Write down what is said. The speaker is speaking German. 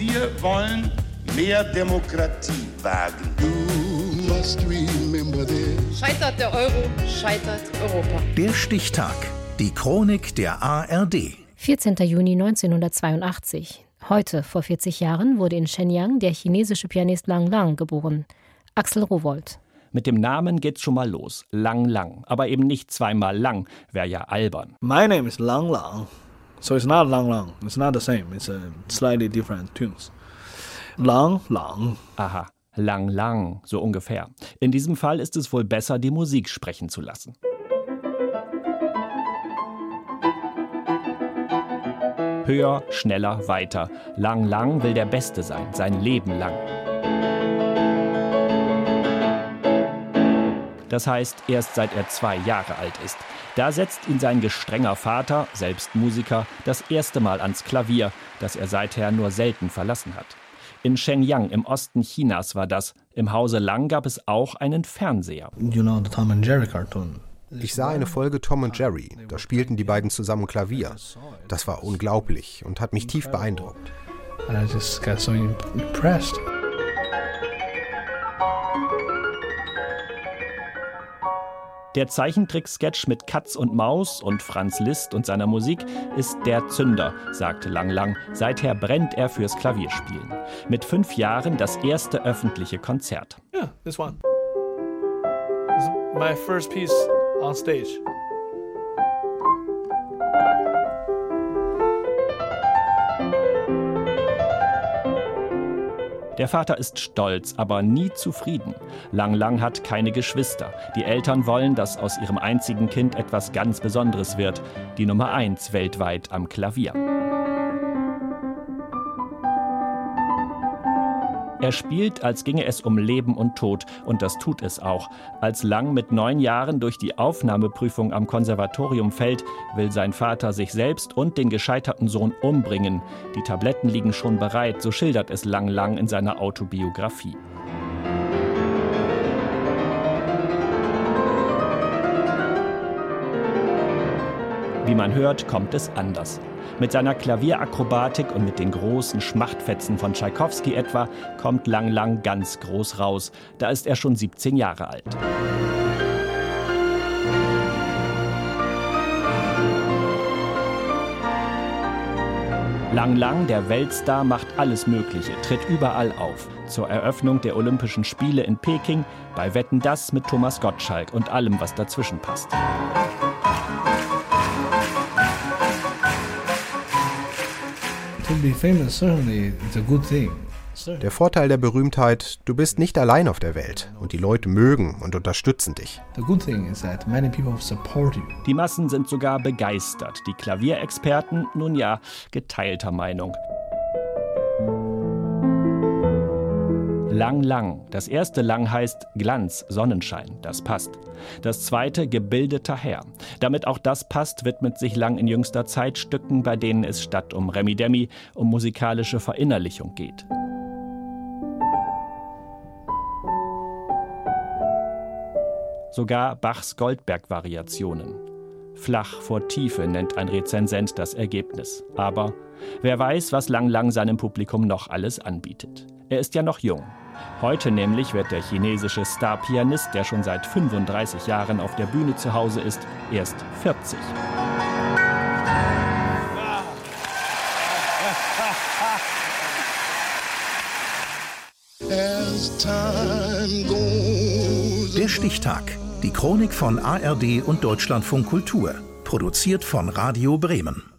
Wir wollen mehr Demokratie wagen. Scheitert der Euro, scheitert Europa. Der Stichtag. Die Chronik der ARD. 14. Juni 1982. Heute, vor 40 Jahren, wurde in Shenyang der chinesische Pianist Lang Lang geboren. Axel Rowold. Mit dem Namen geht's schon mal los. Lang Lang. Aber eben nicht zweimal lang. Wäre ja albern. My name is Lang Lang. So it's not Lang Lang. It's not the same. It's a slightly different tunes. Lang Lang. Aha. Lang Lang. So ungefähr. In diesem Fall ist es wohl besser, die Musik sprechen zu lassen. Höher, schneller, weiter. Lang Lang will der Beste sein, sein Leben lang. Das heißt, erst seit er zwei Jahre alt ist. Da setzt ihn sein gestrenger Vater, selbst Musiker, das erste Mal ans Klavier, das er seither nur selten verlassen hat. In Shenyang im Osten Chinas war das. Im Hause Lang gab es auch einen Fernseher. You know the Tom and Jerry cartoon. Ich sah eine Folge Tom und Jerry. Da spielten die beiden zusammen Klavier. Das war unglaublich und hat mich tief beeindruckt. And I just got so impressed. Der Zeichentrick-Sketch mit Katz und Maus und Franz Liszt und seiner Musik ist der Zünder, sagte Lang Lang. Seither brennt er fürs Klavierspielen. Mit fünf Jahren das erste öffentliche Konzert. Yeah, this one. This is my first piece on stage. Der Vater ist stolz, aber nie zufrieden. Lang Lang hat keine Geschwister. Die Eltern wollen, dass aus ihrem einzigen Kind etwas ganz Besonderes wird. Die Nummer eins weltweit am Klavier. Er spielt, als ginge es um Leben und Tod, und das tut es auch. Als Lang mit neun Jahren durch die Aufnahmeprüfung am Konservatorium fällt, will sein Vater sich selbst und den gescheiterten Sohn umbringen. Die Tabletten liegen schon bereit, so schildert es Lang Lang in seiner Autobiografie. Wie man hört, kommt es anders. Mit seiner Klavierakrobatik und mit den großen Schmachtfetzen von Tschaikowski etwa kommt Lang Lang ganz groß raus. Da ist er schon 17 Jahre alt. Lang Lang, der Weltstar, macht alles Mögliche, tritt überall auf. Zur Eröffnung der Olympischen Spiele in Peking, bei Wetten das mit Thomas Gottschalk und allem, was dazwischen passt. Der Vorteil der Berühmtheit, du bist nicht allein auf der Welt und die Leute mögen und unterstützen dich. Die Massen sind sogar begeistert. Die Klavierexperten, nun ja, geteilter Meinung. Lang Lang. Das erste Lang heißt Glanz, Sonnenschein. Das passt. Das zweite gebildeter Herr. Damit auch das passt, widmet sich Lang in jüngster Zeit Stücken, bei denen es statt um Remi Demi um musikalische Verinnerlichung geht. Sogar Bachs Goldberg-Variationen. Flach vor Tiefe nennt ein Rezensent das Ergebnis. Aber wer weiß, was Lang Lang seinem Publikum noch alles anbietet. Er ist ja noch jung. Heute nämlich wird der chinesische Star-Pianist, der schon seit 35 Jahren auf der Bühne zu Hause ist, erst 40. Der Stichtag. Die Chronik von ARD und Deutschlandfunk Kultur. Produziert von Radio Bremen.